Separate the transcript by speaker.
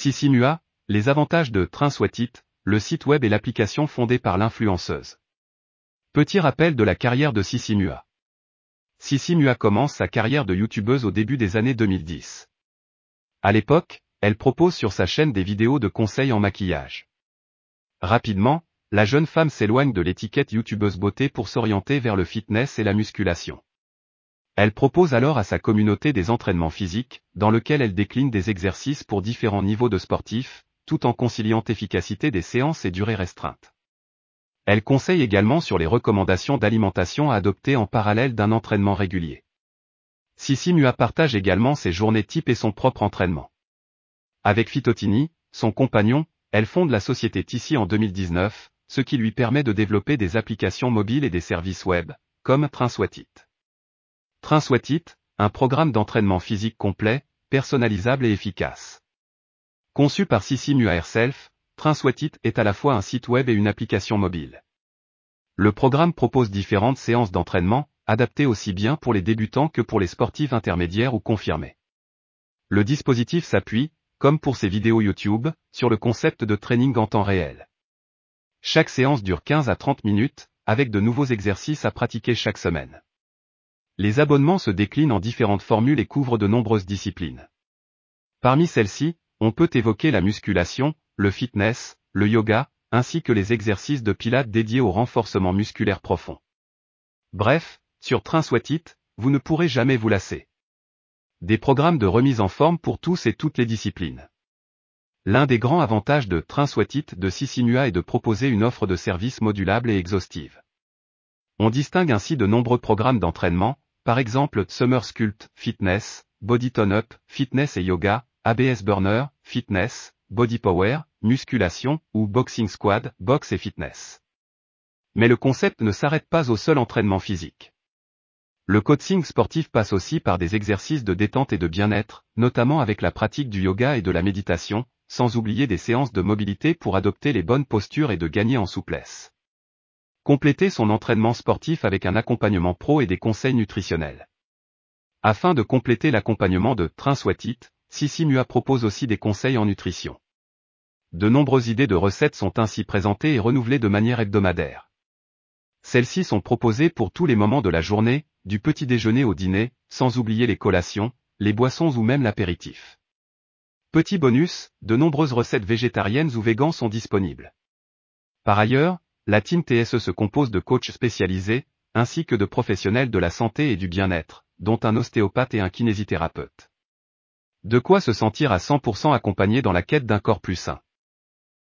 Speaker 1: Sissi Mua, les avantages de Train Soit It, le site web et l'application fondée par l'influenceuse. Petit rappel de la carrière de Sissi Mua. Sissi Mua commence sa carrière de youtubeuse au début des années 2010. À l'époque, elle propose sur sa chaîne des vidéos de conseils en maquillage. Rapidement, la jeune femme s'éloigne de l'étiquette youtubeuse beauté pour s'orienter vers le fitness et la musculation. Elle propose alors à sa communauté des entraînements physiques, dans lesquels elle décline des exercices pour différents niveaux de sportifs, tout en conciliant efficacité des séances et durée restreinte. Elle conseille également sur les recommandations d'alimentation à adopter en parallèle d'un entraînement régulier. Sissi Mua partage également ses journées type et son propre entraînement. Avec Fitotini, son compagnon, elle fonde la société Tissi en 2019, ce qui lui permet de développer des applications mobiles et des services web, comme Train Train Soit It, un programme d'entraînement physique complet, personnalisable et efficace. Conçu par Sissi Mua Herself, Train Soit It est à la fois un site web et une application mobile. Le programme propose différentes séances d'entraînement, adaptées aussi bien pour les débutants que pour les sportifs intermédiaires ou confirmés. Le dispositif s'appuie, comme pour ses vidéos YouTube, sur le concept de training en temps réel. Chaque séance dure 15 à 30 minutes, avec de nouveaux exercices à pratiquer chaque semaine. Les abonnements se déclinent en différentes formules et couvrent de nombreuses disciplines. Parmi celles-ci, on peut évoquer la musculation, le fitness, le yoga, ainsi que les exercices de pilates dédiés au renforcement musculaire profond. Bref, sur Train Soit It, vous ne pourrez jamais vous lasser. Des programmes de remise en forme pour tous et toutes les disciplines. L'un des grands avantages de Train Soit It de Sissinua est de proposer une offre de services modulable et exhaustive. On distingue ainsi de nombreux programmes d'entraînement, par exemple Summer Sculpt, Fitness, Body Tone Up, Fitness et Yoga, ABS Burner, Fitness, Body Power, Musculation, ou Boxing Squad, Box et Fitness. Mais le concept ne s'arrête pas au seul entraînement physique. Le coaching sportif passe aussi par des exercices de détente et de bien-être, notamment avec la pratique du yoga et de la méditation, sans oublier des séances de mobilité pour adopter les bonnes postures et de gagner en souplesse. Compléter son entraînement sportif avec un accompagnement pro et des conseils nutritionnels. Afin de compléter l'accompagnement de Train Soit It, Sissi Mua propose aussi des conseils en nutrition. De nombreuses idées de recettes sont ainsi présentées et renouvelées de manière hebdomadaire. Celles-ci sont proposées pour tous les moments de la journée, du petit déjeuner au dîner, sans oublier les collations, les boissons ou même l'apéritif. Petit bonus, de nombreuses recettes végétariennes ou véganes sont disponibles. Par ailleurs, la team TSE se compose de coachs spécialisés, ainsi que de professionnels de la santé et du bien-être, dont un ostéopathe et un kinésithérapeute. De quoi se sentir à 100% accompagné dans la quête d'un corps plus sain.